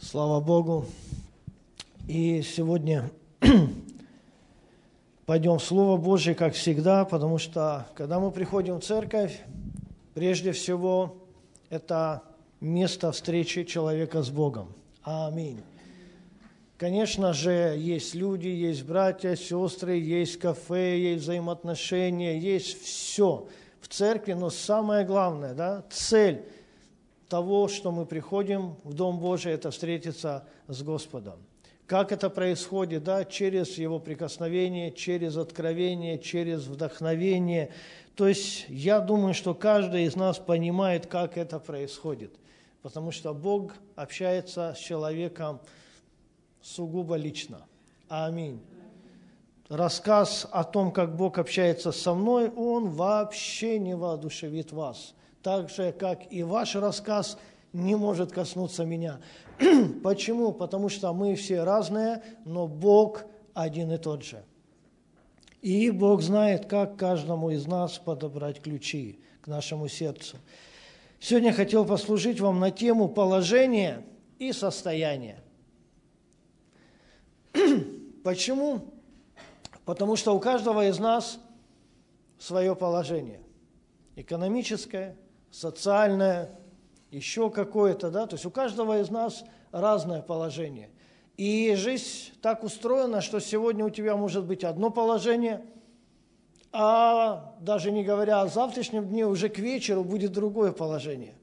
Слава Богу. И сегодня пойдем в Слово Божье, как всегда, потому что, когда мы приходим в церковь, прежде всего, это место встречи человека с Богом. Аминь. Конечно же, есть люди, есть братья, сестры, есть кафе, есть взаимоотношения, есть все в церкви, но самое главное, да, цель того, что мы приходим в Дом Божий, это встретиться с Господом. Как это происходит? Да, через Его прикосновение, через откровение, через вдохновение. То есть я думаю, что каждый из нас понимает, как это происходит. Потому что Бог общается с человеком сугубо лично. Аминь. Рассказ о том, как Бог общается со мной, он вообще не воодушевит вас. Так же, как и ваш рассказ не может коснуться меня. Почему? Потому что мы все разные, но Бог один и тот же. И Бог знает, как каждому из нас подобрать ключи к нашему сердцу. Сегодня хотел послужить вам на тему положения и состояния. Почему? Потому что у каждого из нас свое положение. Экономическое, социальное, еще какое-то, да, то есть у каждого из нас разное положение. И жизнь так устроена, что сегодня у тебя может быть одно положение, а даже не говоря о завтрашнем дне, уже к вечеру будет другое положение.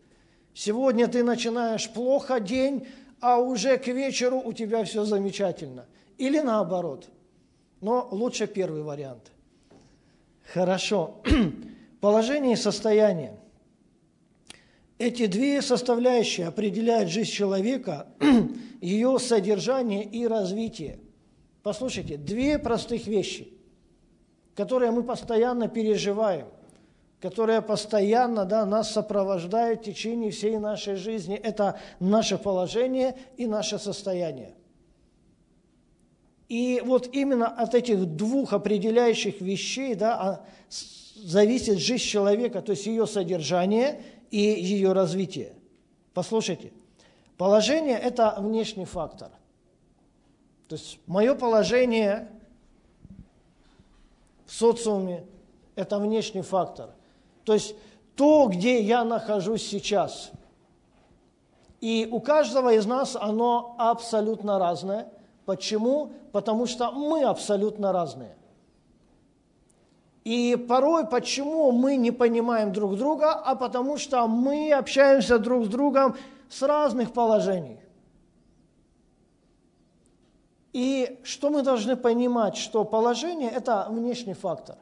Сегодня ты начинаешь плохо день, а уже к вечеру у тебя все замечательно. Или наоборот. Но лучше первый вариант. Хорошо. Положение и состояние. Эти две составляющие определяют жизнь человека, ее содержание и развитие. Послушайте, две простых вещи, которые мы постоянно переживаем, которые постоянно да, нас сопровождают в течение всей нашей жизни. Это наше положение и наше состояние. И вот именно от этих двух определяющих вещей да, а, зависит жизнь человека, то есть ее содержание и ее развитие. Послушайте, положение – это внешний фактор. То есть мое положение в социуме – это внешний фактор. То есть то, где я нахожусь сейчас. И у каждого из нас оно абсолютно разное. Почему? Потому что мы абсолютно разные. И порой почему мы не понимаем друг друга, а потому что мы общаемся друг с другом с разных положений. И что мы должны понимать, что положение – это внешний фактор.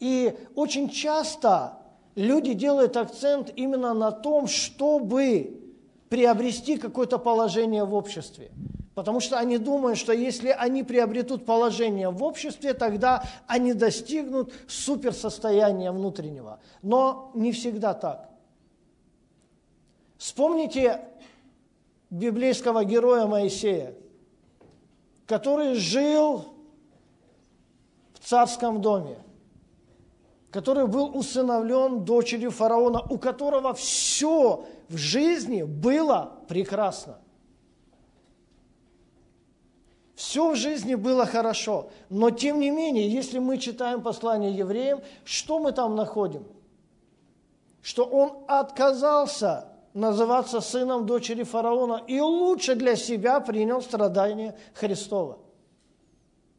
И очень часто люди делают акцент именно на том, чтобы приобрести какое-то положение в обществе. Потому что они думают, что если они приобретут положение в обществе, тогда они достигнут суперсостояния внутреннего. Но не всегда так. Вспомните библейского героя Моисея, который жил в царском доме, который был усыновлен дочерью фараона, у которого все в жизни было прекрасно. Все в жизни было хорошо, но тем не менее, если мы читаем послание евреям, что мы там находим? Что он отказался называться сыном дочери фараона и лучше для себя принял страдания Христова.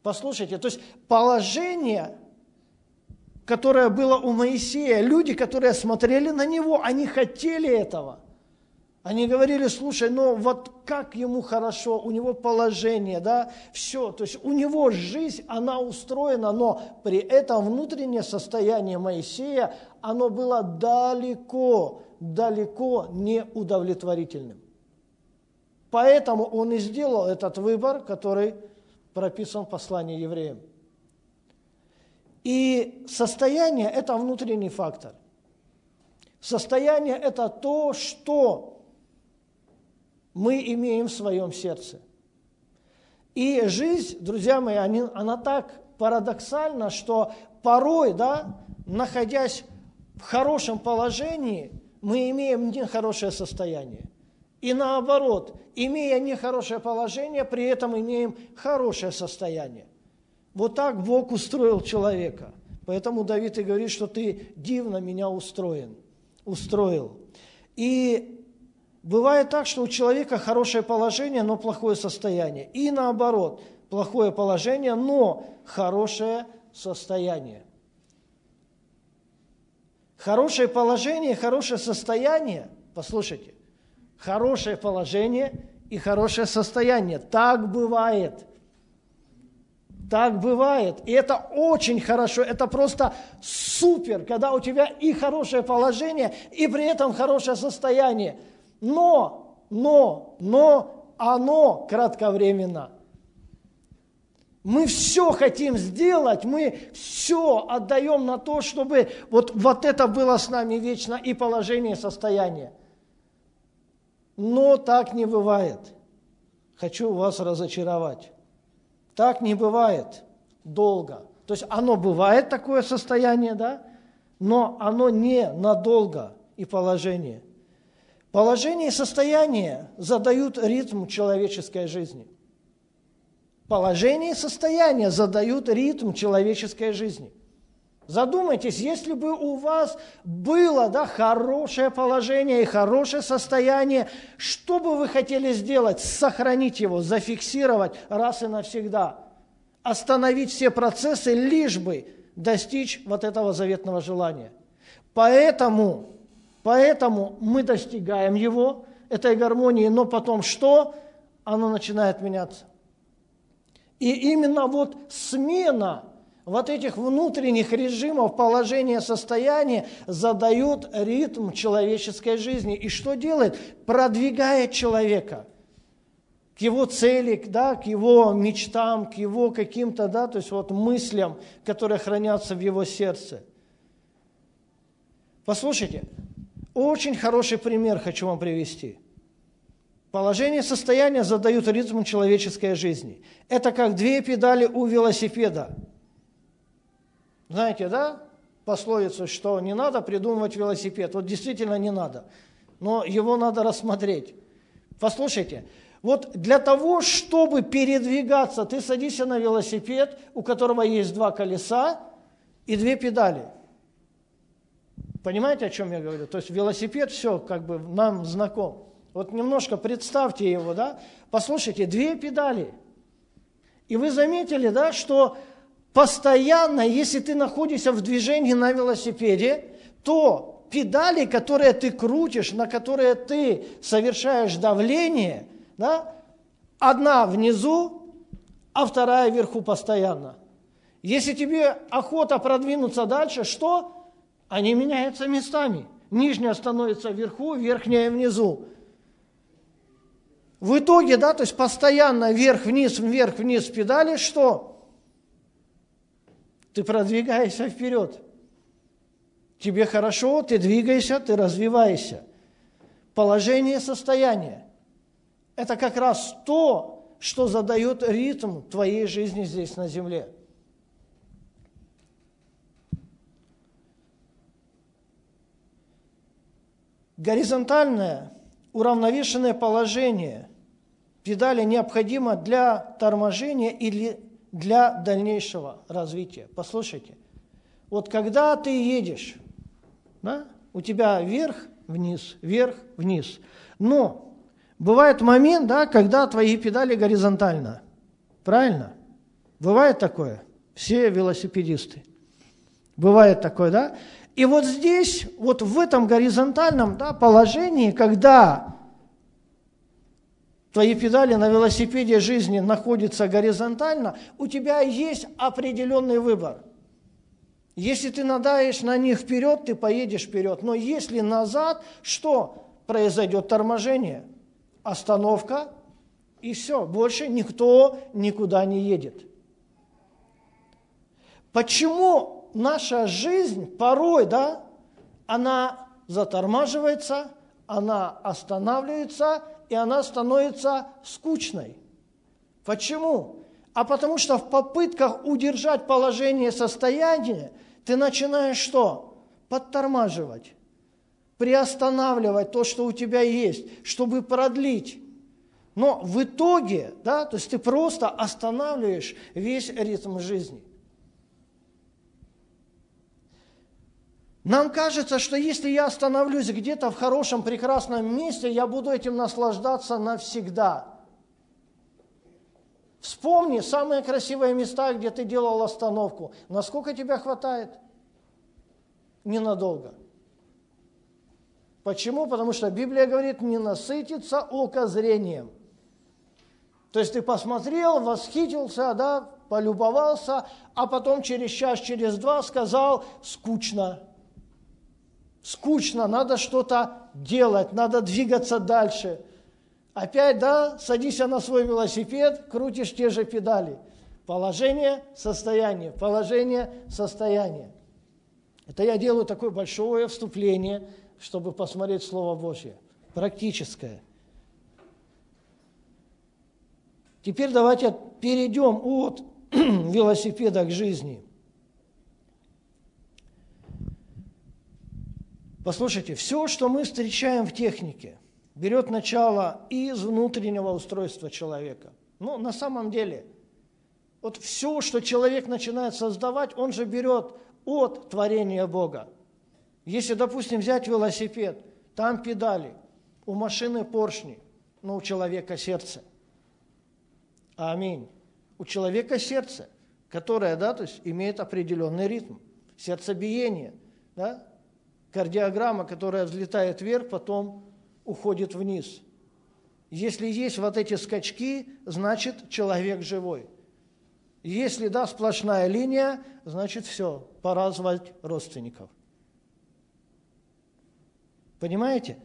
Послушайте, то есть положение, которое было у Моисея, люди, которые смотрели на него, они хотели этого – они говорили, слушай, ну вот как ему хорошо, у него положение, да, все, то есть у него жизнь, она устроена, но при этом внутреннее состояние Моисея, оно было далеко, далеко неудовлетворительным. Поэтому он и сделал этот выбор, который прописан в послании евреям. И состояние – это внутренний фактор. Состояние – это то, что мы имеем в своем сердце. И жизнь, друзья мои, они, она так парадоксальна, что порой, да, находясь в хорошем положении, мы имеем нехорошее состояние. И наоборот, имея нехорошее положение, при этом имеем хорошее состояние. Вот так Бог устроил человека. Поэтому Давид и говорит, что ты дивно меня устроен, устроил. И бывает так, что у человека хорошее положение, но плохое состояние. И наоборот, плохое положение, но хорошее состояние. Хорошее положение, хорошее состояние, послушайте, хорошее положение и хорошее состояние. Так бывает. Так бывает. И это очень хорошо. Это просто супер, когда у тебя и хорошее положение, и при этом хорошее состояние. Но, но, но оно кратковременно. Мы все хотим сделать, мы все отдаем на то, чтобы вот, вот это было с нами вечно и положение, и состояние. Но так не бывает. Хочу вас разочаровать. Так не бывает долго. То есть оно бывает такое состояние, да, но оно не надолго и положение. Положение и состояние задают ритм человеческой жизни. Положение и состояние задают ритм человеческой жизни. Задумайтесь, если бы у вас было да, хорошее положение и хорошее состояние, что бы вы хотели сделать? Сохранить его, зафиксировать раз и навсегда. Остановить все процессы, лишь бы достичь вот этого заветного желания. Поэтому, поэтому мы достигаем его, этой гармонии, но потом что? Оно начинает меняться. И именно вот смена – вот этих внутренних режимов положения состояния задают ритм человеческой жизни. И что делает? Продвигает человека к его цели, да, к его мечтам, к его каким-то, да, то есть вот мыслям, которые хранятся в его сердце. Послушайте, очень хороший пример хочу вам привести. Положение состояния задают ритм человеческой жизни. Это как две педали у велосипеда – знаете, да, пословицу, что не надо придумывать велосипед. Вот действительно не надо. Но его надо рассмотреть. Послушайте, вот для того, чтобы передвигаться, ты садишься на велосипед, у которого есть два колеса и две педали. Понимаете, о чем я говорю? То есть велосипед, все, как бы нам знаком. Вот немножко представьте его, да? Послушайте, две педали. И вы заметили, да, что постоянно, если ты находишься в движении на велосипеде, то педали, которые ты крутишь, на которые ты совершаешь давление, да, одна внизу, а вторая вверху постоянно. Если тебе охота продвинуться дальше, что? Они меняются местами. Нижняя становится вверху, верхняя внизу. В итоге, да, то есть постоянно вверх-вниз, вверх-вниз педали, что? Ты продвигаешься вперед. Тебе хорошо, ты двигаешься, ты развиваешься. Положение, состояние – это как раз то, что задает ритм твоей жизни здесь на земле. Горизонтальное, уравновешенное положение педали необходимо для торможения или для дальнейшего развития. Послушайте, вот когда ты едешь, да, у тебя вверх, вниз, вверх, вниз. Но бывает момент, да, когда твои педали горизонтально. Правильно? Бывает такое? Все велосипедисты. Бывает такое, да? И вот здесь, вот в этом горизонтальном да, положении, когда твои педали на велосипеде жизни находятся горизонтально, у тебя есть определенный выбор. Если ты надаешь на них вперед, ты поедешь вперед. Но если назад, что произойдет? Торможение, остановка, и все. Больше никто никуда не едет. Почему наша жизнь порой, да, она затормаживается, она останавливается – и она становится скучной. Почему? А потому что в попытках удержать положение состояния ты начинаешь что? Подтормаживать. приостанавливать то, что у тебя есть, чтобы продлить. Но в итоге, да, то есть ты просто останавливаешь весь ритм жизни. Нам кажется, что если я остановлюсь где-то в хорошем, прекрасном месте, я буду этим наслаждаться навсегда. Вспомни самые красивые места, где ты делал остановку. Насколько тебя хватает? Ненадолго. Почему? Потому что Библия говорит, не насытиться око зрением. То есть ты посмотрел, восхитился, да, полюбовался, а потом через час, через два сказал, скучно скучно, надо что-то делать, надо двигаться дальше. Опять, да, садишься на свой велосипед, крутишь те же педали. Положение, состояние, положение, состояние. Это я делаю такое большое вступление, чтобы посмотреть Слово Божье, практическое. Теперь давайте перейдем от велосипеда к жизни – Послушайте, все, что мы встречаем в технике, берет начало из внутреннего устройства человека. Но на самом деле, вот все, что человек начинает создавать, он же берет от творения Бога. Если, допустим, взять велосипед, там педали, у машины поршни, но у человека сердце. Аминь. У человека сердце, которое, да, то есть имеет определенный ритм, сердцебиение, да, кардиограмма, которая взлетает вверх, потом уходит вниз. Если есть вот эти скачки, значит человек живой. Если да, сплошная линия, значит все, пора звать родственников. Понимаете?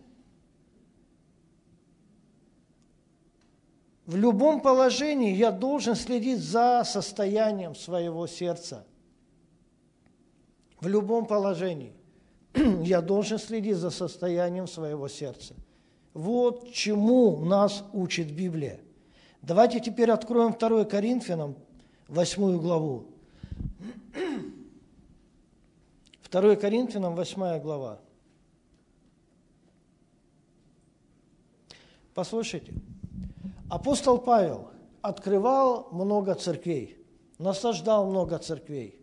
В любом положении я должен следить за состоянием своего сердца. В любом положении. я должен следить за состоянием своего сердца. Вот чему нас учит Библия. Давайте теперь откроем 2 Коринфянам, 8 главу. 2 Коринфянам, 8 глава. Послушайте, апостол Павел открывал много церквей, насаждал много церквей.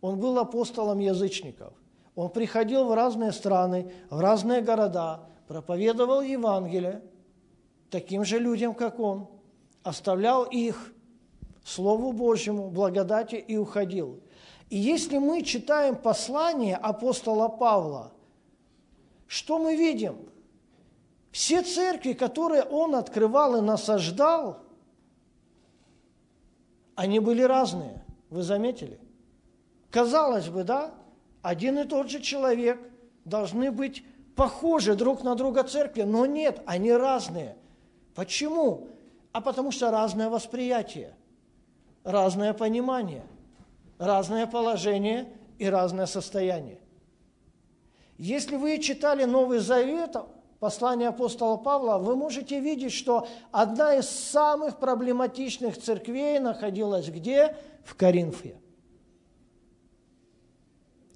Он был апостолом язычников. Он приходил в разные страны, в разные города, проповедовал Евангелие таким же людям, как он, оставлял их Слову Божьему, благодати и уходил. И если мы читаем послание апостола Павла, что мы видим? Все церкви, которые он открывал и насаждал, они были разные. Вы заметили? Казалось бы, да? Один и тот же человек, должны быть похожи друг на друга церкви, но нет, они разные. Почему? А потому что разное восприятие, разное понимание, разное положение и разное состояние. Если вы читали Новый Завет, послание апостола Павла, вы можете видеть, что одна из самых проблематичных церквей находилась где? В Коринфе.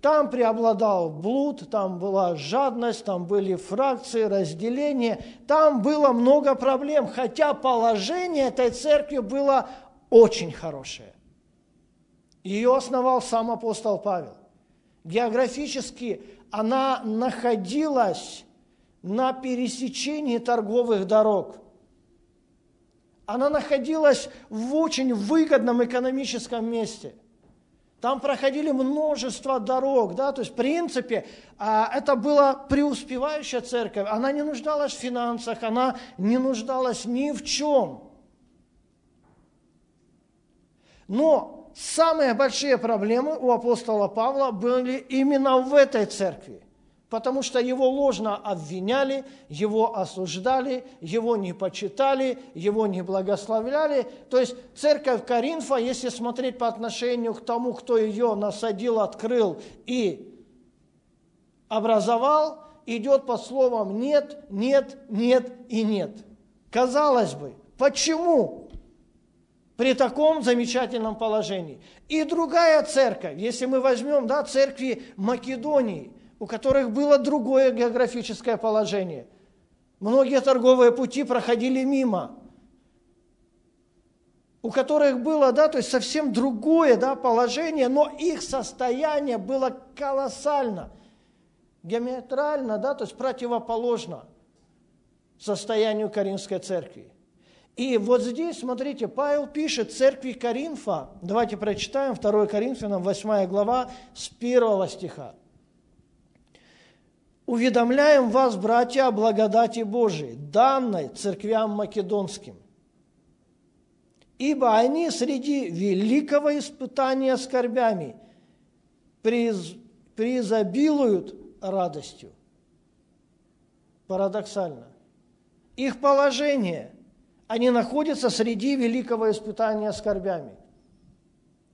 Там преобладал блуд, там была жадность, там были фракции, разделения, там было много проблем, хотя положение этой церкви было очень хорошее. Ее основал сам апостол Павел. Географически она находилась на пересечении торговых дорог. Она находилась в очень выгодном экономическом месте – там проходили множество дорог, да, то есть в принципе а, это была преуспевающая церковь, она не нуждалась в финансах, она не нуждалась ни в чем. Но самые большие проблемы у апостола Павла были именно в этой церкви потому что его ложно обвиняли, его осуждали, его не почитали, его не благословляли. То есть церковь Коринфа, если смотреть по отношению к тому, кто ее насадил, открыл и образовал, идет по словам «нет», «нет», «нет» и «нет». Казалось бы, почему при таком замечательном положении? И другая церковь, если мы возьмем да, церкви Македонии – у которых было другое географическое положение. Многие торговые пути проходили мимо, у которых было, да, то есть совсем другое, да, положение, но их состояние было колоссально, геометрально, да, то есть противоположно состоянию Каринской церкви. И вот здесь, смотрите, Павел пишет церкви Коринфа, давайте прочитаем 2 Коринфянам 8 глава с 1 стиха. «Уведомляем вас, братья, о благодати Божией, данной церквям македонским, ибо они среди великого испытания скорбями приз, преизобилуют радостью». Парадоксально. Их положение – они находятся среди великого испытания скорбями.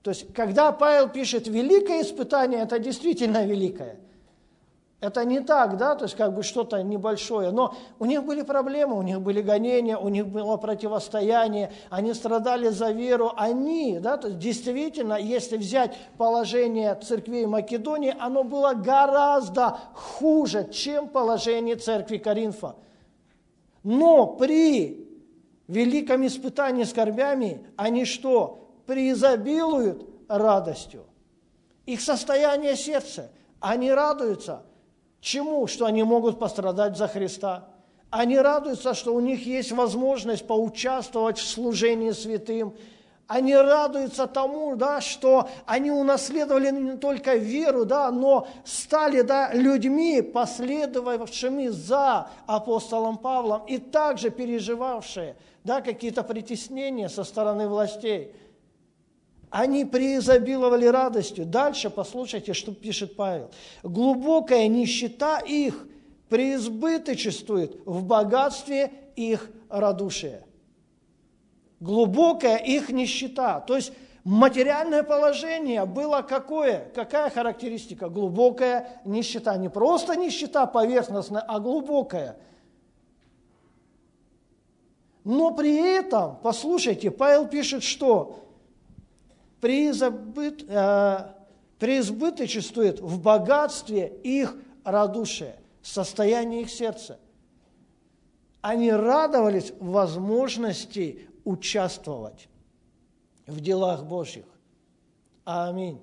То есть, когда Павел пишет «великое испытание», это действительно великое. Это не так, да, то есть как бы что-то небольшое, но у них были проблемы, у них были гонения, у них было противостояние, они страдали за веру, они, да, то есть действительно, если взять положение церквей Македонии, оно было гораздо хуже, чем положение церкви Коринфа. Но при великом испытании скорбями, они что? Преизобилуют радостью. Их состояние сердца, они радуются. Чему? Что они могут пострадать за Христа. Они радуются, что у них есть возможность поучаствовать в служении святым, они радуются тому, да, что они унаследовали не только веру, да, но стали да, людьми, последовавшими за апостолом Павлом и также переживавшие да, какие-то притеснения со стороны властей. Они преизобиловали радостью. Дальше послушайте, что пишет Павел. Глубокая нищета их преизбыточествует в богатстве их радушия глубокая их нищета. То есть материальное положение было какое? Какая характеристика? Глубокая нищета. Не просто нищета поверхностная, а глубокая. Но при этом, послушайте, Павел пишет, что преизбыт, э, преизбыточествует в богатстве их радушие, состояние их сердца. Они радовались возможности участвовать в делах Божьих. Аминь.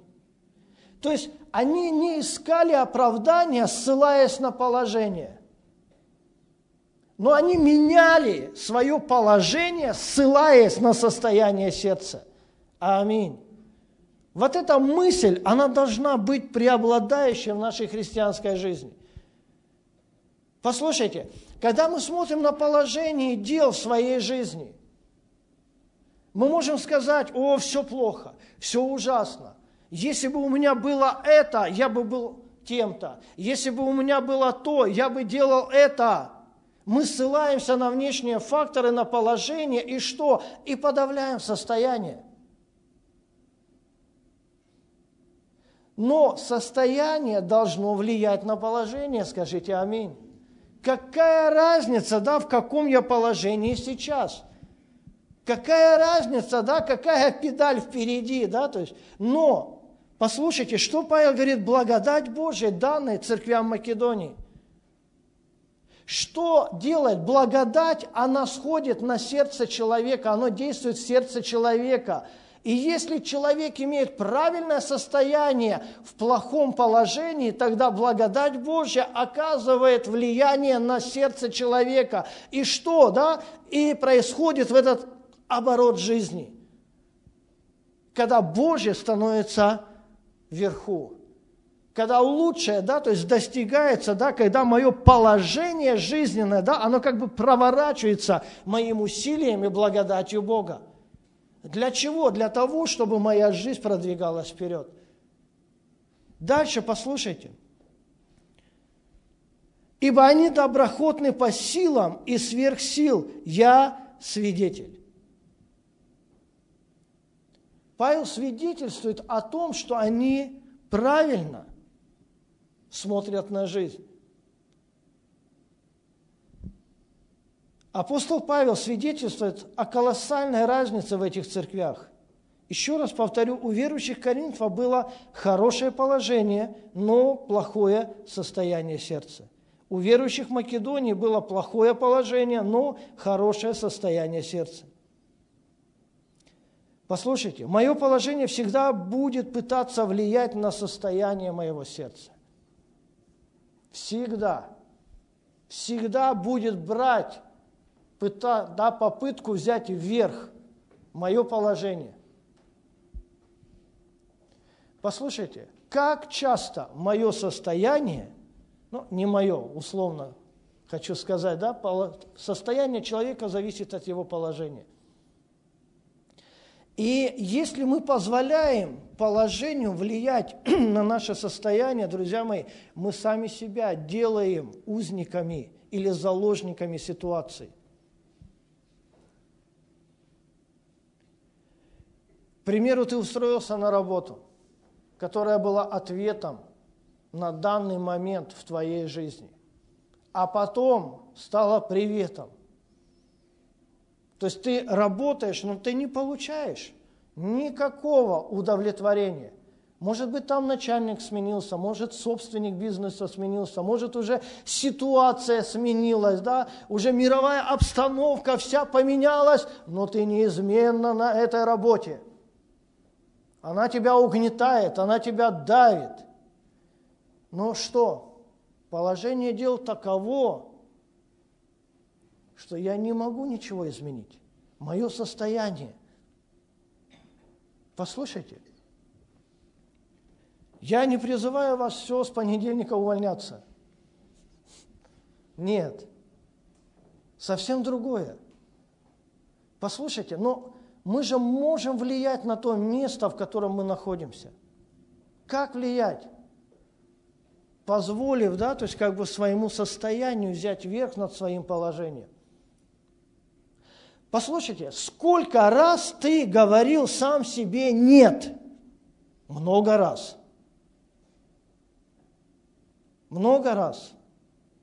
То есть они не искали оправдания, ссылаясь на положение. Но они меняли свое положение, ссылаясь на состояние сердца. Аминь. Вот эта мысль, она должна быть преобладающей в нашей христианской жизни. Послушайте, когда мы смотрим на положение дел в своей жизни, мы можем сказать, о, все плохо, все ужасно. Если бы у меня было это, я бы был тем-то. Если бы у меня было то, я бы делал это. Мы ссылаемся на внешние факторы, на положение и что? И подавляем состояние. Но состояние должно влиять на положение, скажите аминь. Какая разница, да, в каком я положении сейчас? Какая разница, да, какая педаль впереди, да, то есть, но, послушайте, что Павел говорит, благодать Божия, данной церквям Македонии. Что делает благодать? Она сходит на сердце человека, она действует в сердце человека. И если человек имеет правильное состояние в плохом положении, тогда благодать Божья оказывает влияние на сердце человека. И что, да? И происходит в этот оборот жизни, когда Божье становится вверху, когда лучшее, да, то есть достигается, да, когда мое положение жизненное, да, оно как бы проворачивается моим усилием и благодатью Бога. Для чего? Для того, чтобы моя жизнь продвигалась вперед. Дальше послушайте. Ибо они доброхотны по силам и сверх сил. Я свидетель. Павел свидетельствует о том, что они правильно смотрят на жизнь. Апостол Павел свидетельствует о колоссальной разнице в этих церквях. Еще раз повторю, у верующих Коринфа было хорошее положение, но плохое состояние сердца. У верующих Македонии было плохое положение, но хорошее состояние сердца. Послушайте, мое положение всегда будет пытаться влиять на состояние моего сердца. Всегда. Всегда будет брать пыта, да, попытку взять вверх мое положение. Послушайте, как часто мое состояние, ну, не мое, условно хочу сказать, да, состояние человека зависит от его положения – и если мы позволяем положению влиять на наше состояние, друзья мои, мы сами себя делаем узниками или заложниками ситуации. Примеру, ты устроился на работу, которая была ответом на данный момент в твоей жизни, а потом стала приветом то есть ты работаешь, но ты не получаешь никакого удовлетворения. Может быть, там начальник сменился, может, собственник бизнеса сменился, может, уже ситуация сменилась, да, уже мировая обстановка вся поменялась, но ты неизменно на этой работе. Она тебя угнетает, она тебя давит. Но что? Положение дел таково, что я не могу ничего изменить. Мое состояние. Послушайте, я не призываю вас все с понедельника увольняться. Нет. Совсем другое. Послушайте, но мы же можем влиять на то место, в котором мы находимся. Как влиять? Позволив, да, то есть как бы своему состоянию взять верх над своим положением. Послушайте, сколько раз ты говорил сам себе «нет»? Много раз. Много раз.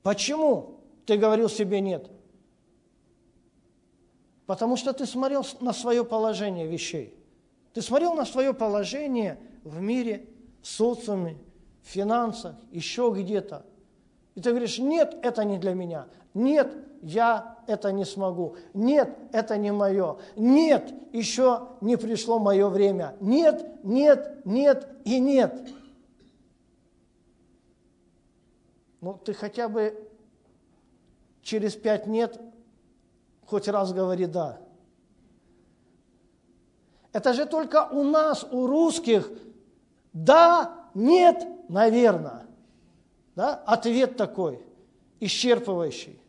Почему ты говорил себе «нет»? Потому что ты смотрел на свое положение вещей. Ты смотрел на свое положение в мире, в социуме, в финансах, еще где-то. И ты говоришь, нет, это не для меня. Нет, я это не смогу. Нет, это не мое. Нет, еще не пришло мое время. Нет, нет, нет и нет. Ну, ты хотя бы через пять нет хоть раз говори «да». Это же только у нас, у русских, да, нет, наверное. Да? Ответ такой, исчерпывающий.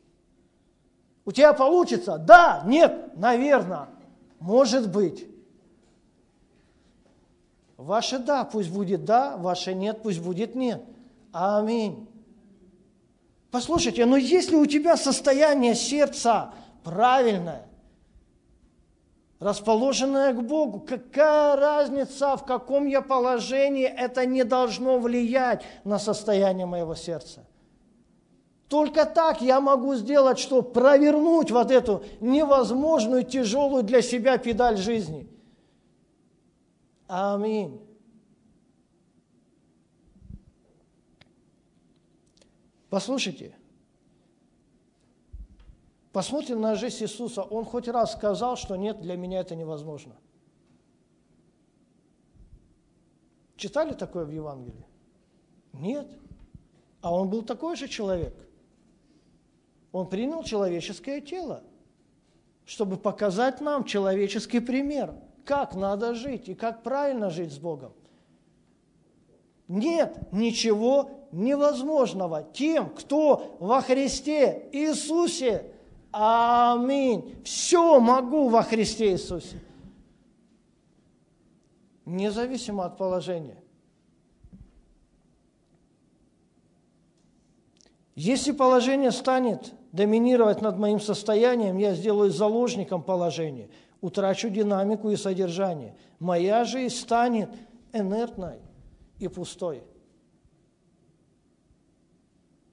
У тебя получится? Да, нет, наверное, может быть. Ваше да пусть будет да, ваше нет пусть будет нет. Аминь. Послушайте, но если у тебя состояние сердца правильное, расположенное к Богу, какая разница, в каком я положении, это не должно влиять на состояние моего сердца. Только так я могу сделать, что провернуть вот эту невозможную, тяжелую для себя педаль жизни. Аминь. Послушайте, посмотрим на жизнь Иисуса. Он хоть раз сказал, что нет, для меня это невозможно. Читали такое в Евангелии? Нет. А он был такой же человек. Он принял человеческое тело, чтобы показать нам человеческий пример, как надо жить и как правильно жить с Богом. Нет ничего невозможного тем, кто во Христе Иисусе. Аминь. Все могу во Христе Иисусе. Независимо от положения. Если положение станет доминировать над моим состоянием, я сделаю заложником положения, утрачу динамику и содержание. Моя жизнь станет инертной и пустой.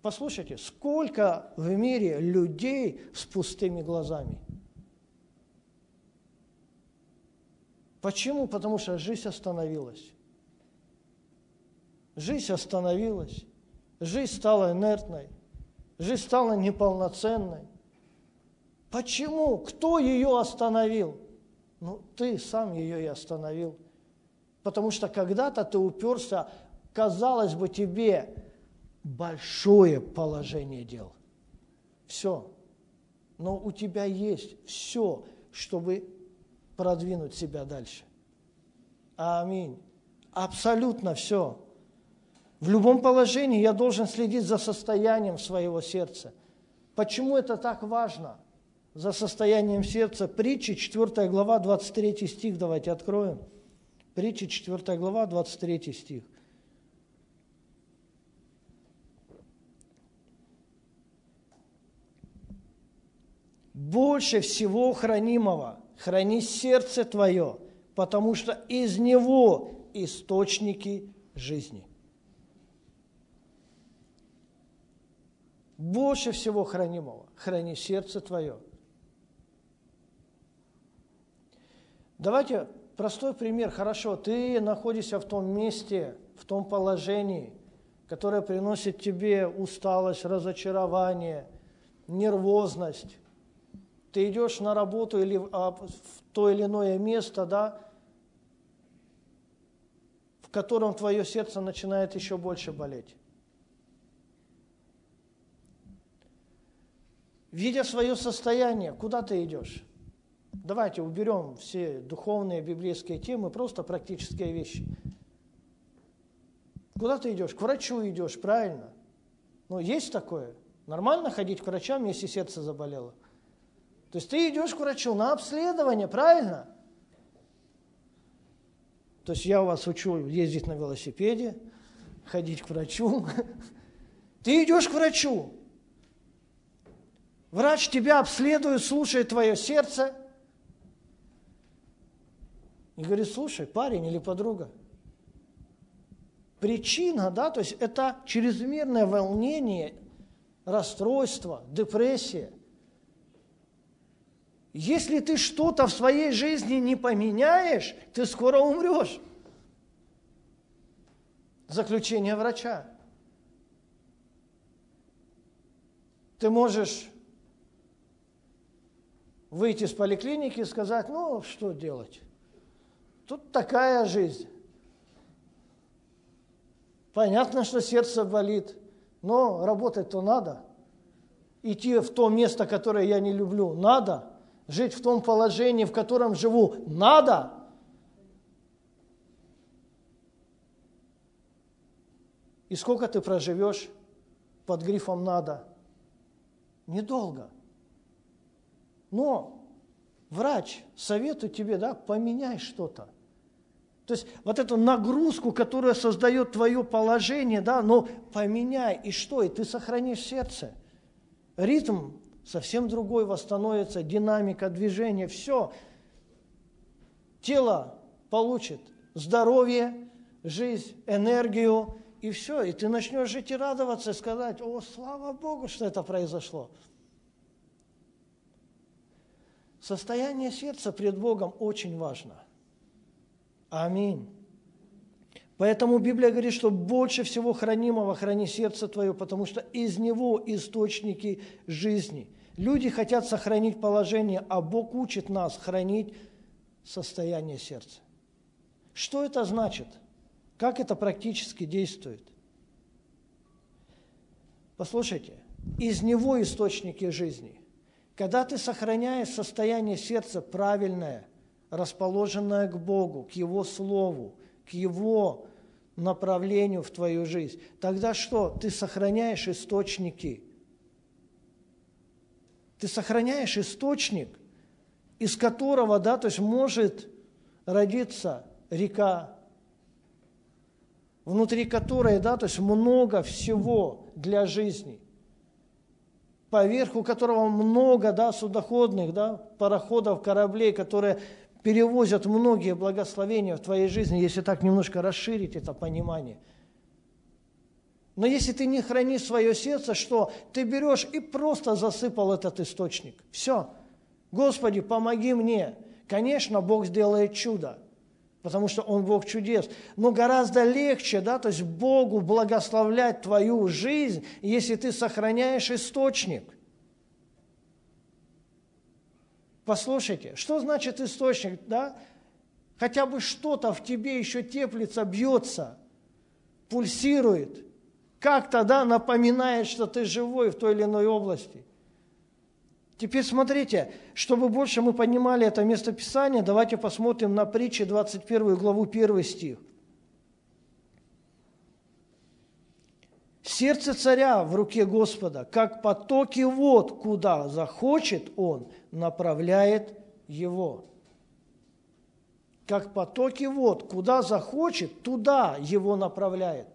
Послушайте, сколько в мире людей с пустыми глазами? Почему? Потому что жизнь остановилась. Жизнь остановилась. Жизнь стала инертной. Жизнь стала неполноценной. Почему? Кто ее остановил? Ну, ты сам ее и остановил. Потому что когда-то ты уперся, казалось бы, тебе большое положение дел. Все. Но у тебя есть все, чтобы продвинуть себя дальше. Аминь. Абсолютно все. В любом положении я должен следить за состоянием своего сердца. Почему это так важно? За состоянием сердца. Притчи, 4 глава, 23 стих, давайте откроем. Притчи, 4 глава, 23 стих. Больше всего хранимого храни сердце твое, потому что из него источники жизни. Больше всего хранимого храни сердце твое. Давайте простой пример. Хорошо, ты находишься в том месте, в том положении, которое приносит тебе усталость, разочарование, нервозность. Ты идешь на работу или а, в то или иное место, да, в котором твое сердце начинает еще больше болеть. Видя свое состояние, куда ты идешь? Давайте уберем все духовные библейские темы, просто практические вещи. Куда ты идешь? К врачу идешь, правильно? Ну, есть такое. Нормально ходить к врачам, если сердце заболело? То есть ты идешь к врачу на обследование, правильно? То есть я у вас учу ездить на велосипеде, ходить к врачу. Ты идешь к врачу. Врач тебя обследует, слушает твое сердце – и говорит, слушай, парень или подруга, причина, да, то есть это чрезмерное волнение, расстройство, депрессия. Если ты что-то в своей жизни не поменяешь, ты скоро умрешь. Заключение врача. Ты можешь выйти из поликлиники и сказать, ну, что делать? Тут такая жизнь. Понятно, что сердце болит, но работать-то надо. Идти в то место, которое я не люблю, надо. Жить в том положении, в котором живу, надо. И сколько ты проживешь под грифом «надо»? Недолго. Но врач советует тебе, да, поменяй что-то. То есть вот эту нагрузку, которая создает твое положение, да, но поменяй, и что? И ты сохранишь сердце. Ритм совсем другой восстановится, динамика движения, все. Тело получит здоровье, жизнь, энергию, и все. И ты начнешь жить и радоваться, и сказать, о, слава Богу, что это произошло. Состояние сердца пред Богом очень важно – Аминь. Поэтому Библия говорит, что больше всего хранимого храни сердце твое, потому что из него источники жизни. Люди хотят сохранить положение, а Бог учит нас хранить состояние сердца. Что это значит? Как это практически действует? Послушайте, из него источники жизни. Когда ты сохраняешь состояние сердца правильное – расположенная к Богу, к Его Слову, к Его направлению в твою жизнь, тогда что? Ты сохраняешь источники. Ты сохраняешь источник, из которого, да, то есть может родиться река, внутри которой, да, то есть много всего для жизни, поверху которого много, да, судоходных, да, пароходов, кораблей, которые перевозят многие благословения в твоей жизни, если так немножко расширить это понимание. Но если ты не хранишь свое сердце, что ты берешь и просто засыпал этот источник. Все. Господи, помоги мне. Конечно, Бог сделает чудо. потому что Он Бог чудес. Но гораздо легче, да, то есть Богу благословлять твою жизнь, если ты сохраняешь источник. Послушайте, что значит источник, да? Хотя бы что-то в тебе еще теплится, бьется, пульсирует, как тогда напоминает, что ты живой в той или иной области – Теперь смотрите, чтобы больше мы понимали это местописание, давайте посмотрим на притчи 21 главу 1 стих. Сердце царя в руке Господа, как потоки вод, куда захочет он, направляет его. Как потоки вод, куда захочет, туда его направляет.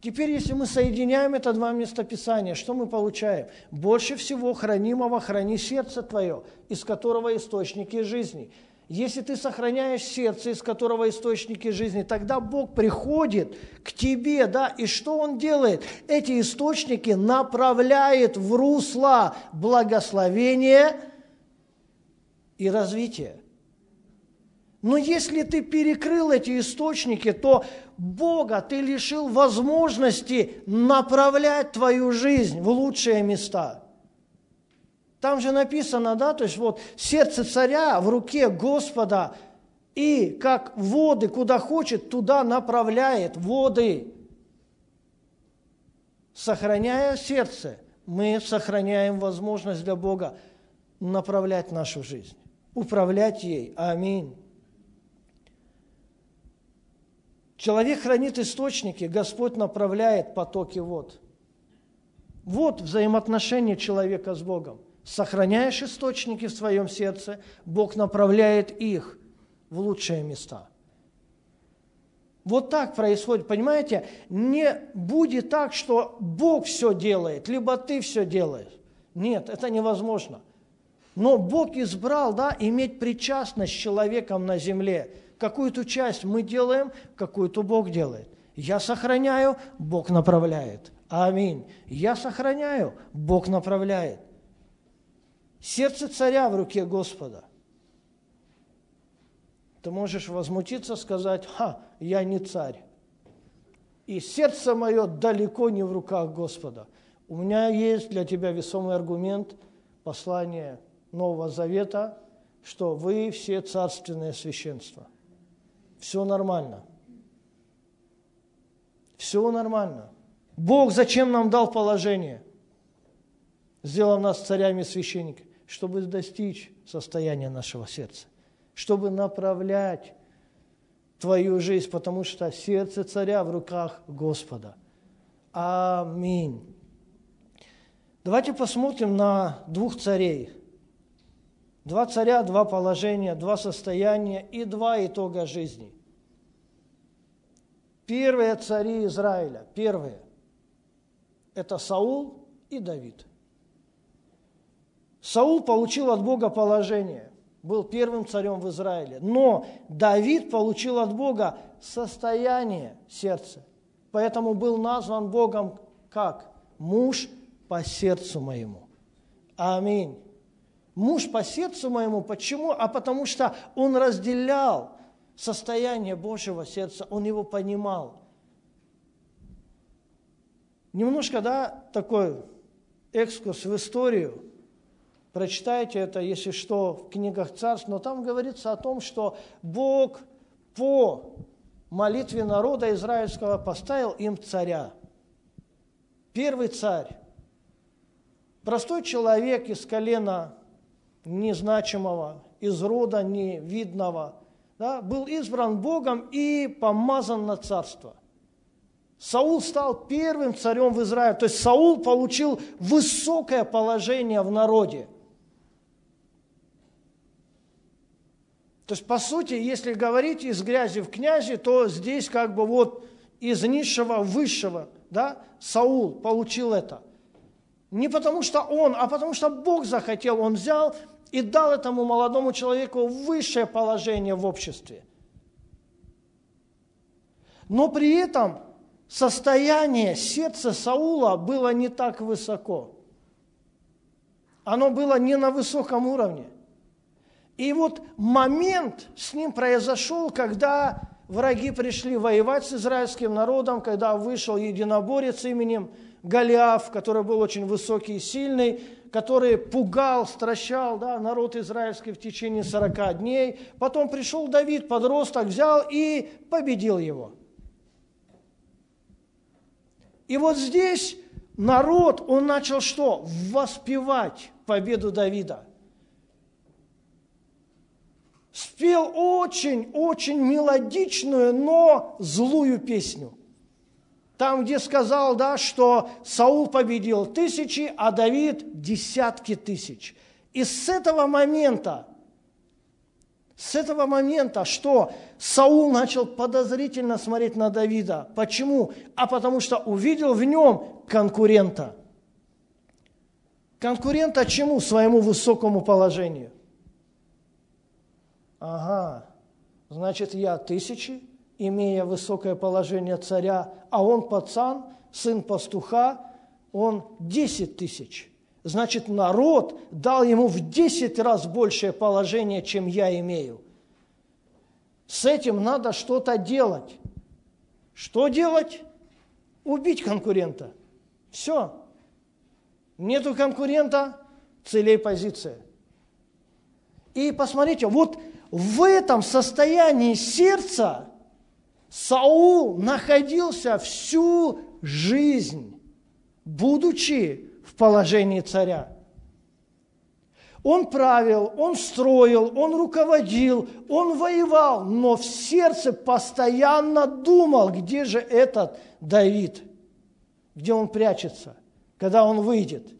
Теперь, если мы соединяем это два местописания, что мы получаем? Больше всего хранимого храни сердце твое, из которого источники жизни. Если ты сохраняешь сердце, из которого источники жизни, тогда Бог приходит к тебе, да, и что Он делает? Эти источники направляет в русло благословения и развития. Но если ты перекрыл эти источники, то Бога ты лишил возможности направлять твою жизнь в лучшие места. Там же написано, да, то есть вот сердце царя в руке Господа, и как воды, куда хочет, туда направляет воды. Сохраняя сердце, мы сохраняем возможность для Бога направлять нашу жизнь, управлять ей. Аминь. Человек хранит источники, Господь направляет потоки вод. Вот взаимоотношения человека с Богом. Сохраняешь источники в своем сердце, Бог направляет их в лучшие места. Вот так происходит, понимаете? Не будет так, что Бог все делает, либо ты все делаешь. Нет, это невозможно. Но Бог избрал, да, иметь причастность с человеком на земле – Какую-то часть мы делаем, какую-то Бог делает. Я сохраняю, Бог направляет. Аминь. Я сохраняю, Бог направляет. Сердце царя в руке Господа. Ты можешь возмутиться, сказать, ха, я не царь. И сердце мое далеко не в руках Господа. У меня есть для тебя весомый аргумент, послание Нового Завета, что вы все царственное священство – все нормально. Все нормально. Бог зачем нам дал положение? Сделав нас царями и священниками, чтобы достичь состояния нашего сердца, чтобы направлять твою жизнь, потому что сердце царя в руках Господа. Аминь. Давайте посмотрим на двух царей. Два царя, два положения, два состояния и два итога жизни. Первые цари Израиля, первые, это Саул и Давид. Саул получил от Бога положение, был первым царем в Израиле. Но Давид получил от Бога состояние сердца. Поэтому был назван Богом как? Муж по сердцу моему. Аминь муж по сердцу моему. Почему? А потому что он разделял состояние Божьего сердца, он его понимал. Немножко, да, такой экскурс в историю. Прочитайте это, если что, в книгах царств, но там говорится о том, что Бог по молитве народа израильского поставил им царя. Первый царь. Простой человек из колена незначимого, из рода невидного, да, был избран Богом и помазан на царство. Саул стал первым царем в Израиле. То есть Саул получил высокое положение в народе. То есть, по сути, если говорить из грязи в князи, то здесь как бы вот из низшего в высшего, да, Саул получил это. Не потому что он, а потому что Бог захотел, он взял и дал этому молодому человеку высшее положение в обществе. Но при этом состояние сердца Саула было не так высоко. Оно было не на высоком уровне. И вот момент с ним произошел, когда враги пришли воевать с израильским народом, когда вышел единоборец именем Голиаф, который был очень высокий и сильный, который пугал, стращал да, народ израильский в течение 40 дней. Потом пришел Давид, подросток, взял и победил его. И вот здесь народ, он начал что? Воспевать победу Давида. Спел очень-очень мелодичную, но злую песню. Там, где сказал, да, что Саул победил тысячи, а Давид десятки тысяч. И с этого момента, с этого момента, что Саул начал подозрительно смотреть на Давида. Почему? А потому что увидел в нем конкурента. Конкурента чему? Своему высокому положению. Ага, значит, я тысячи, имея высокое положение царя, а он пацан, сын пастуха, он 10 тысяч. Значит, народ дал ему в 10 раз большее положение, чем я имею. С этим надо что-то делать. Что делать? Убить конкурента. Все. Нету конкурента, целей позиция. И посмотрите, вот в этом состоянии сердца Саул находился всю жизнь, будучи в положении царя. Он правил, он строил, он руководил, он воевал, но в сердце постоянно думал, где же этот Давид, где он прячется, когда он выйдет,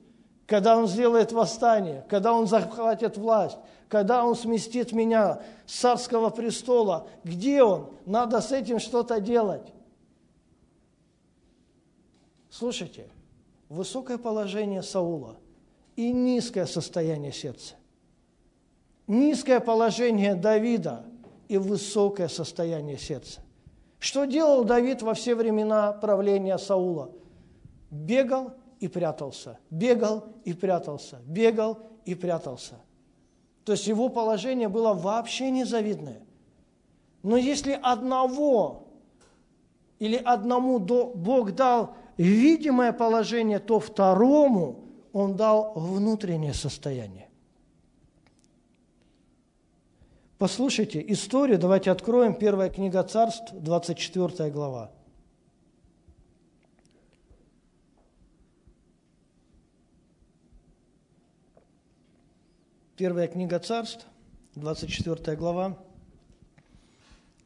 когда он сделает восстание, когда он захватит власть, когда Он сместит меня с царского престола. Где Он? Надо с этим что-то делать. Слушайте, высокое положение Саула и низкое состояние сердца. Низкое положение Давида и высокое состояние сердца. Что делал Давид во все времена правления Саула? Бегал и прятался, бегал и прятался, бегал и прятался – то есть его положение было вообще незавидное. Но если одного или одному Бог дал видимое положение, то второму Он дал внутреннее состояние. Послушайте историю, давайте откроем первая книга царств, 24 глава. Первая книга царств, 24 глава.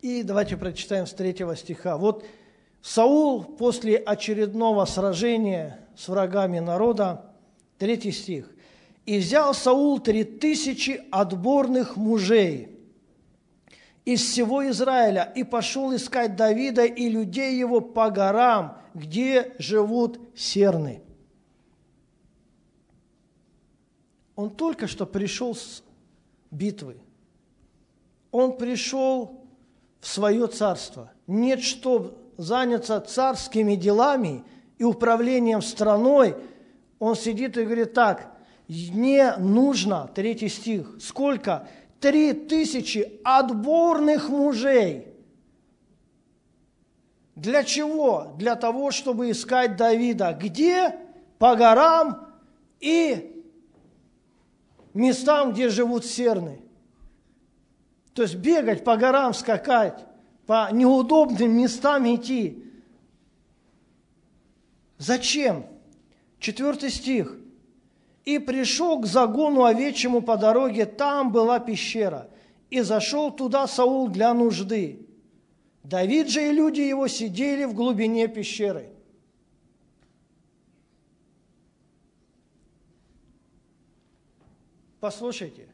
И давайте прочитаем с третьего стиха. Вот Саул после очередного сражения с врагами народа, третий стих. «И взял Саул три тысячи отборных мужей из всего Израиля и пошел искать Давида и людей его по горам, где живут серны». Он только что пришел с битвы. Он пришел в свое царство. Нет, что заняться царскими делами и управлением страной, он сидит и говорит так, мне нужно, третий стих, сколько? Три тысячи отборных мужей. Для чего? Для того, чтобы искать Давида. Где? По горам и местам, где живут серны. То есть бегать по горам, скакать, по неудобным местам идти. Зачем? Четвертый стих. «И пришел к загону овечьему по дороге, там была пещера, и зашел туда Саул для нужды. Давид же и люди его сидели в глубине пещеры. Послушайте,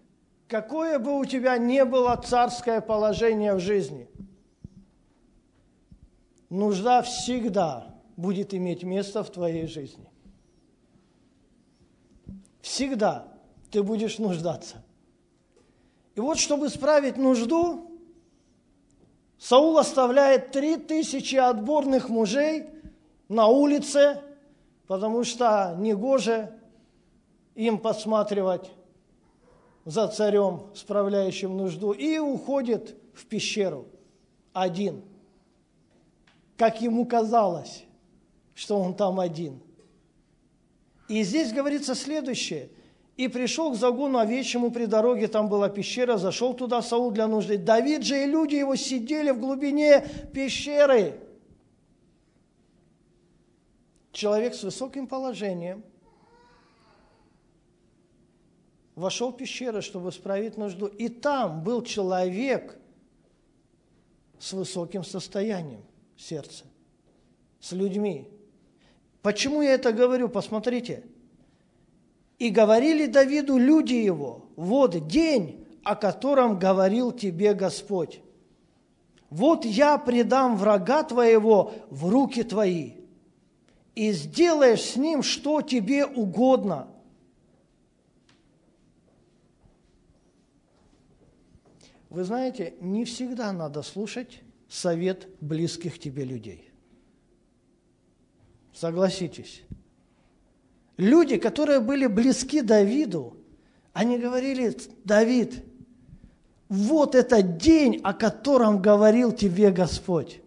какое бы у тебя ни было царское положение в жизни, нужда всегда будет иметь место в твоей жизни. Всегда ты будешь нуждаться. И вот, чтобы справить нужду, Саул оставляет три тысячи отборных мужей на улице, потому что негоже им посматривать за царем, справляющим нужду, и уходит в пещеру один. Как ему казалось, что он там один. И здесь говорится следующее. «И пришел к загону овечьему при дороге, там была пещера, зашел туда Саул для нужды. Давид же и люди его сидели в глубине пещеры». Человек с высоким положением вошел в пещеру, чтобы справить нужду. И там был человек с высоким состоянием сердца, с людьми. Почему я это говорю? Посмотрите. «И говорили Давиду люди его, вот день, о котором говорил тебе Господь. Вот я предам врага твоего в руки твои, и сделаешь с ним, что тебе угодно». Вы знаете, не всегда надо слушать совет близких тебе людей. Согласитесь. Люди, которые были близки Давиду, они говорили, Давид, вот этот день, о котором говорил тебе Господь.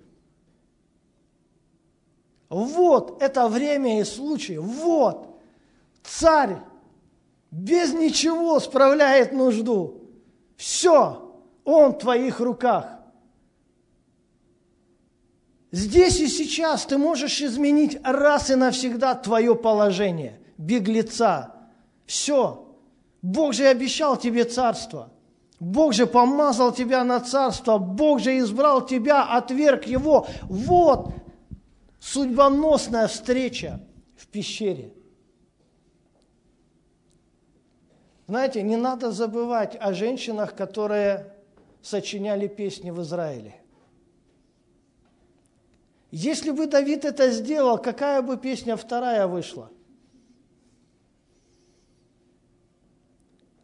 Вот это время и случай. Вот царь без ничего справляет нужду. Все, он в твоих руках. Здесь и сейчас ты можешь изменить раз и навсегда твое положение, беглеца. Все. Бог же обещал тебе царство. Бог же помазал тебя на царство. Бог же избрал тебя, отверг его. Вот судьбоносная встреча в пещере. Знаете, не надо забывать о женщинах, которые сочиняли песни в Израиле. Если бы Давид это сделал, какая бы песня вторая вышла?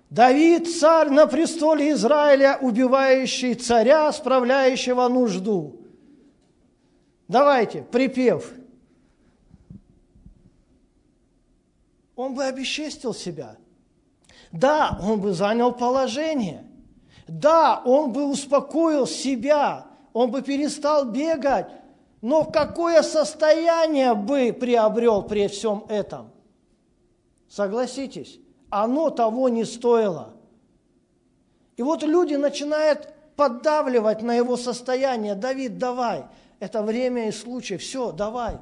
Давид, царь на престоле Израиля, убивающий царя, справляющего нужду. Давайте, припев. Он бы обесчестил себя. Да, он бы занял положение. Да, он бы успокоил себя. Он бы перестал бегать но какое состояние бы приобрел при всем этом? Согласитесь, оно того не стоило. И вот люди начинают поддавливать на его состояние. Давид, давай, это время и случай, все, давай.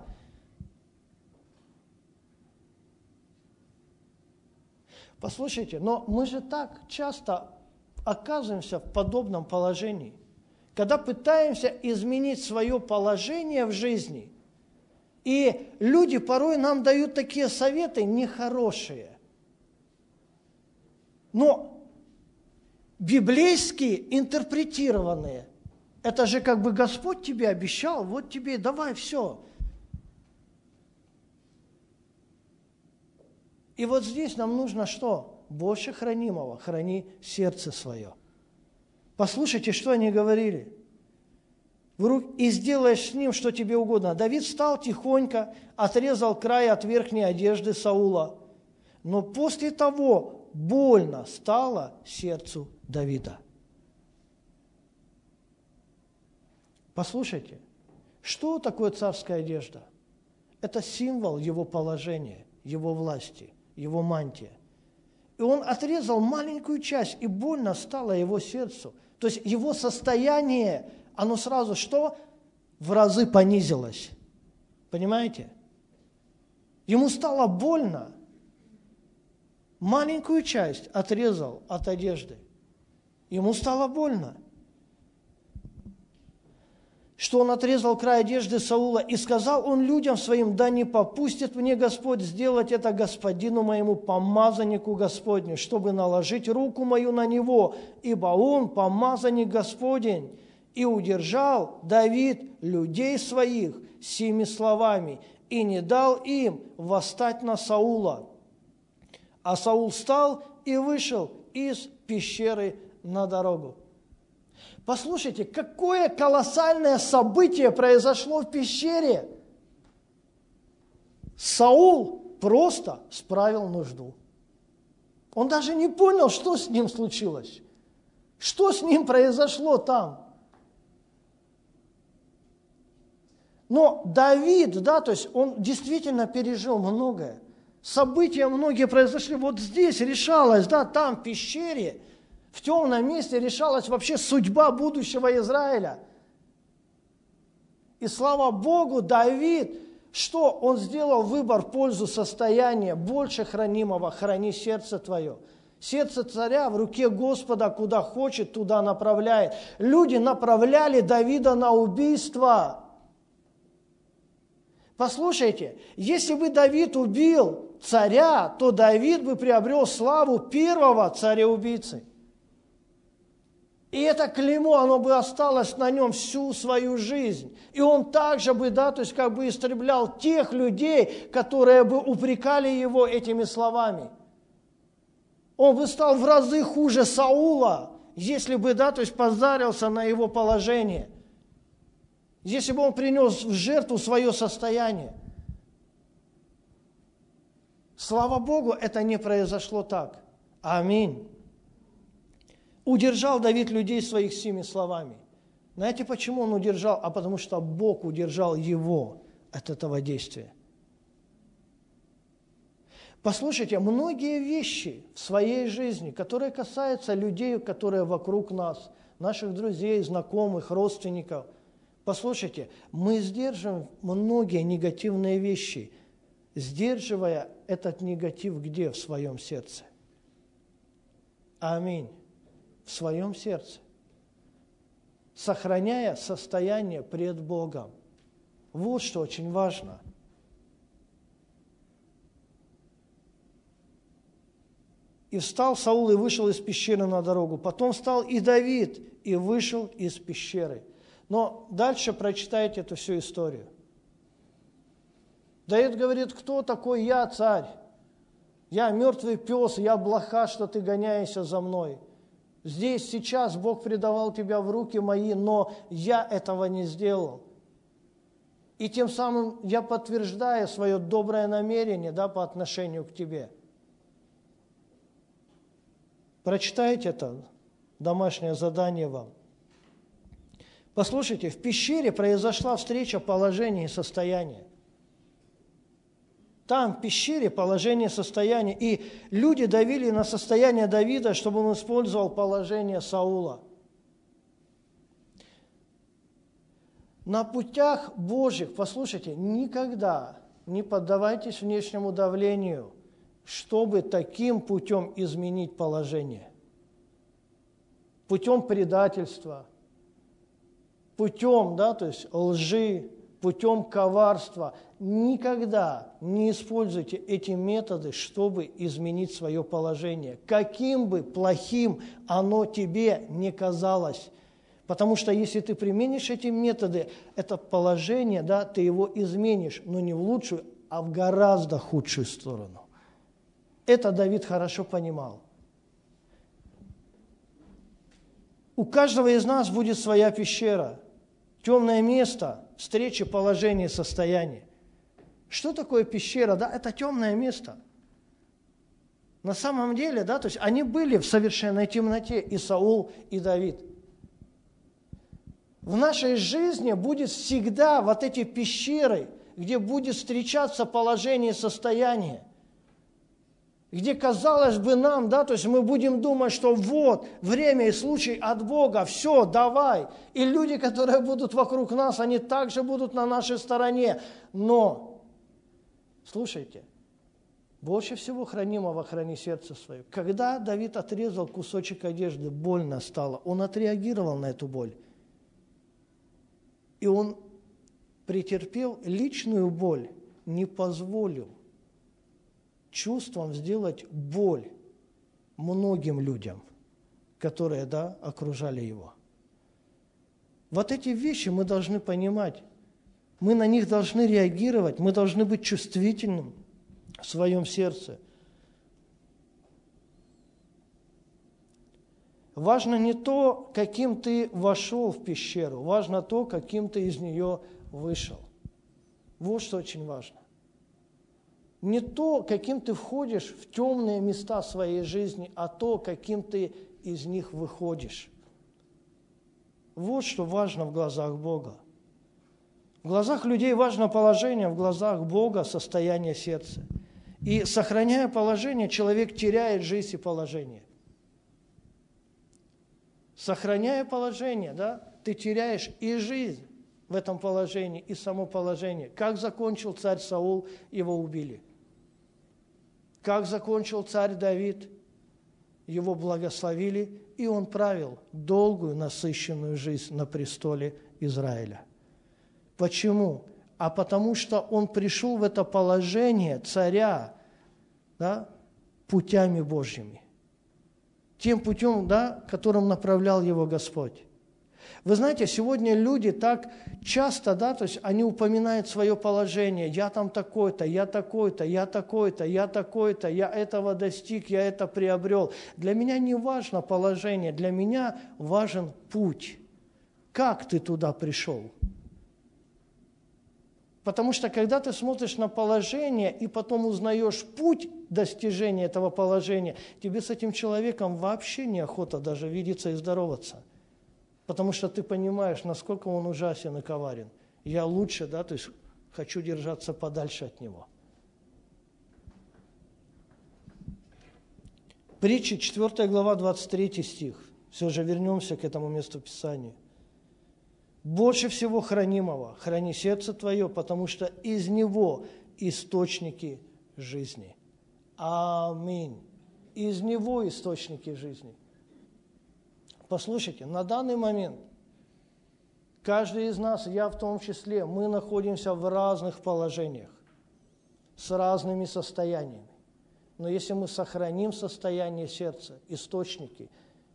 Послушайте, но мы же так часто оказываемся в подобном положении – когда пытаемся изменить свое положение в жизни, и люди порой нам дают такие советы нехорошие. Но библейские, интерпретированные, это же как бы Господь тебе обещал, вот тебе, давай все. И вот здесь нам нужно что? Больше хранимого, храни сердце свое – Послушайте, что они говорили. И сделаешь с ним, что тебе угодно. Давид встал тихонько, отрезал край от верхней одежды Саула. Но после того больно стало сердцу Давида. Послушайте, что такое царская одежда? Это символ его положения, его власти, его мантия. И он отрезал маленькую часть, и больно стало его сердцу – то есть его состояние, оно сразу что? В разы понизилось. Понимаете? Ему стало больно. Маленькую часть отрезал от одежды. Ему стало больно что он отрезал край одежды Саула, и сказал он людям своим, да не попустит мне Господь сделать это господину моему, помазаннику Господню, чтобы наложить руку мою на него, ибо он помазанник Господень. И удержал Давид людей своих сими словами, и не дал им восстать на Саула. А Саул встал и вышел из пещеры на дорогу. Послушайте, какое колоссальное событие произошло в пещере. Саул просто справил нужду. Он даже не понял, что с ним случилось. Что с ним произошло там. Но Давид, да, то есть он действительно пережил многое. События многие произошли вот здесь, решалось, да, там, в пещере, в темном месте решалась вообще судьба будущего Израиля. И слава Богу, Давид, что он сделал выбор в пользу состояния больше хранимого, храни сердце твое. Сердце царя в руке Господа, куда хочет, туда направляет. Люди направляли Давида на убийство. Послушайте, если бы Давид убил царя, то Давид бы приобрел славу первого царя-убийцы. И это клеймо, оно бы осталось на нем всю свою жизнь. И он также бы, да, то есть как бы истреблял тех людей, которые бы упрекали его этими словами. Он бы стал в разы хуже Саула, если бы, да, то есть позарился на его положение. Если бы он принес в жертву свое состояние. Слава Богу, это не произошло так. Аминь. Удержал Давид людей своих семи словами. Знаете, почему он удержал? А потому что Бог удержал его от этого действия. Послушайте, многие вещи в своей жизни, которые касаются людей, которые вокруг нас, наших друзей, знакомых, родственников, послушайте, мы сдерживаем многие негативные вещи, сдерживая этот негатив где? В своем сердце. Аминь в своем сердце, сохраняя состояние пред Богом. Вот что очень важно. И встал Саул и вышел из пещеры на дорогу. Потом встал и Давид и вышел из пещеры. Но дальше прочитайте эту всю историю. Давид говорит, кто такой я, царь? Я мертвый пес, я блоха, что ты гоняешься за мной. Здесь, сейчас Бог предавал тебя в руки мои, но я этого не сделал. И тем самым я подтверждаю свое доброе намерение да, по отношению к тебе. Прочитайте это, домашнее задание вам. Послушайте, в пещере произошла встреча положения и состояния. Там, в пещере, положение состояния. И люди давили на состояние Давида, чтобы он использовал положение Саула. На путях Божьих, послушайте, никогда не поддавайтесь внешнему давлению, чтобы таким путем изменить положение. Путем предательства, путем, да, то есть лжи, путем коварства. Никогда не используйте эти методы, чтобы изменить свое положение, каким бы плохим оно тебе не казалось. Потому что если ты применишь эти методы, это положение, да, ты его изменишь, но не в лучшую, а в гораздо худшую сторону. Это Давид хорошо понимал. У каждого из нас будет своя пещера, темное место – встречи положения, состояния. Что такое пещера? Да, это темное место. На самом деле, да, то есть они были в совершенной темноте, и Саул, и Давид. В нашей жизни будет всегда вот эти пещеры, где будет встречаться положение, состояние где, казалось бы, нам, да, то есть мы будем думать, что вот, время и случай от Бога, все, давай. И люди, которые будут вокруг нас, они также будут на нашей стороне. Но, слушайте, больше всего хранимого храни сердце свое. Когда Давид отрезал кусочек одежды, больно стало. Он отреагировал на эту боль. И он претерпел личную боль, не позволил чувством сделать боль многим людям, которые да, окружали его. Вот эти вещи мы должны понимать. Мы на них должны реагировать, мы должны быть чувствительным в своем сердце. Важно не то, каким ты вошел в пещеру, важно то, каким ты из нее вышел. Вот что очень важно. Не то, каким ты входишь в темные места своей жизни, а то, каким ты из них выходишь. Вот что важно в глазах Бога. В глазах людей важно положение, в глазах Бога состояние сердца. И сохраняя положение, человек теряет жизнь и положение. Сохраняя положение, да, ты теряешь и жизнь в этом положении, и само положение. Как закончил царь Саул, его убили. Как закончил царь Давид, его благословили, и он правил долгую, насыщенную жизнь на престоле Израиля. Почему? А потому что он пришел в это положение царя да, путями Божьими. Тем путем, да, которым направлял его Господь. Вы знаете, сегодня люди так часто, да, то есть они упоминают свое положение. Я там такой-то, я такой-то, я такой-то, я такой-то, я этого достиг, я это приобрел. Для меня не важно положение, для меня важен путь. Как ты туда пришел? Потому что когда ты смотришь на положение и потом узнаешь путь достижения этого положения, тебе с этим человеком вообще неохота даже видеться и здороваться. Потому что ты понимаешь, насколько он ужасен и коварен. Я лучше, да, то есть хочу держаться подальше от него. Притча, 4 глава, 23 стих. Все же вернемся к этому месту Писания – больше всего хранимого храни сердце твое, потому что из него источники жизни. Аминь. Из него источники жизни. Послушайте, на данный момент каждый из нас, я в том числе, мы находимся в разных положениях, с разными состояниями. Но если мы сохраним состояние сердца, источники,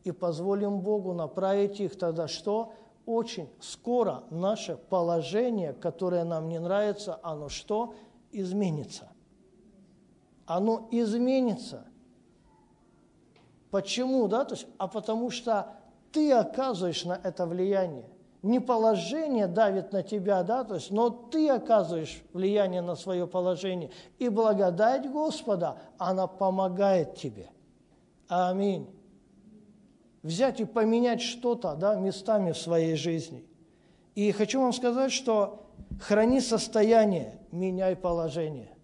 и позволим Богу направить их, тогда что? очень скоро наше положение, которое нам не нравится, оно что? Изменится. Оно изменится. Почему, да? То есть, а потому что ты оказываешь на это влияние. Не положение давит на тебя, да, то есть, но ты оказываешь влияние на свое положение. И благодать Господа, она помогает тебе. Аминь взять и поменять что-то да, местами в своей жизни. И хочу вам сказать, что храни состояние, меняй положение.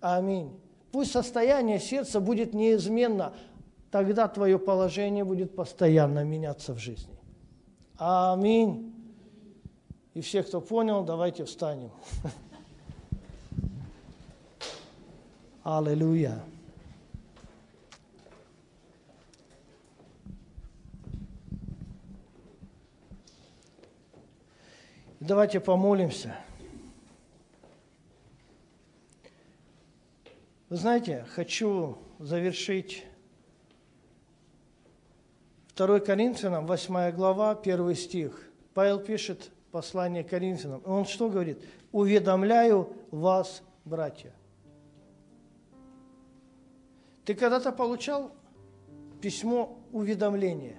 Аминь. Пусть состояние сердца будет неизменно, тогда твое положение будет постоянно меняться в жизни. Аминь. И все, кто понял, давайте встанем. Аллилуйя. Давайте помолимся. Вы знаете, хочу завершить 2 Коринфянам, 8 глава, 1 стих. Павел пишет послание Коринфянам. Он что говорит? «Уведомляю вас, братья». Ты когда-то получал письмо уведомления?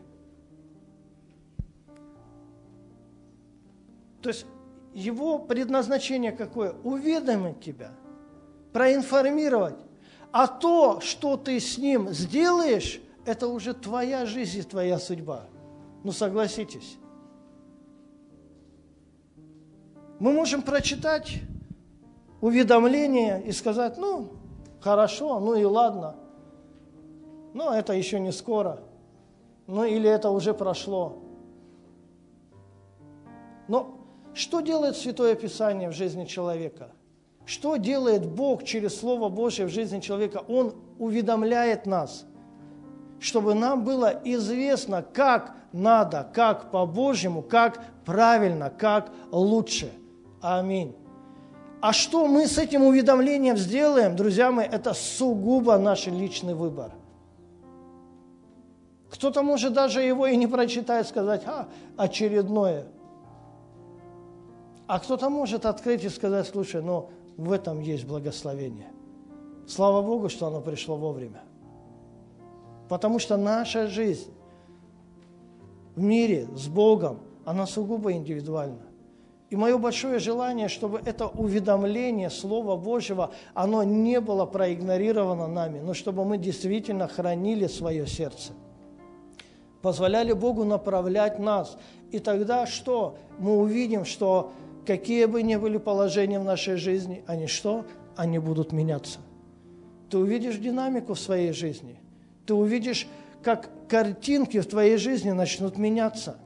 То есть его предназначение какое? Уведомить тебя, проинформировать. А то, что ты с ним сделаешь, это уже твоя жизнь и твоя судьба. Ну согласитесь. Мы можем прочитать уведомление и сказать, ну, хорошо, ну и ладно. Но это еще не скоро. Ну или это уже прошло. Но что делает Святое Писание в жизни человека? Что делает Бог через Слово Божье в жизни человека? Он уведомляет нас, чтобы нам было известно, как надо, как по-божьему, как правильно, как лучше. Аминь. А что мы с этим уведомлением сделаем, друзья мои, это сугубо наш личный выбор. Кто-то может даже его и не прочитать, сказать, а, очередное – а кто-то может открыть и сказать, слушай, но в этом есть благословение. Слава Богу, что оно пришло вовремя. Потому что наша жизнь в мире с Богом, она сугубо индивидуальна. И мое большое желание, чтобы это уведомление Слова Божьего, оно не было проигнорировано нами, но чтобы мы действительно хранили свое сердце. Позволяли Богу направлять нас. И тогда что? Мы увидим, что какие бы ни были положения в нашей жизни, они что? Они будут меняться. Ты увидишь динамику в своей жизни. Ты увидишь, как картинки в твоей жизни начнут меняться.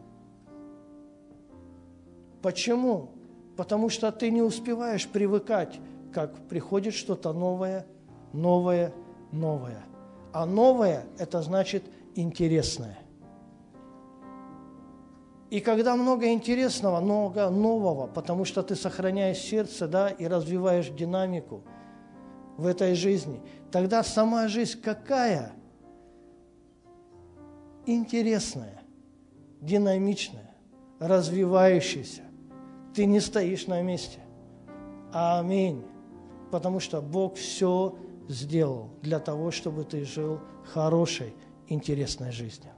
Почему? Потому что ты не успеваешь привыкать, как приходит что-то новое, новое, новое. А новое – это значит интересное. И когда много интересного, много нового, потому что ты сохраняешь сердце, да, и развиваешь динамику в этой жизни, тогда сама жизнь какая? Интересная, динамичная, развивающаяся. Ты не стоишь на месте. Аминь. Потому что Бог все сделал для того, чтобы ты жил хорошей, интересной жизнью.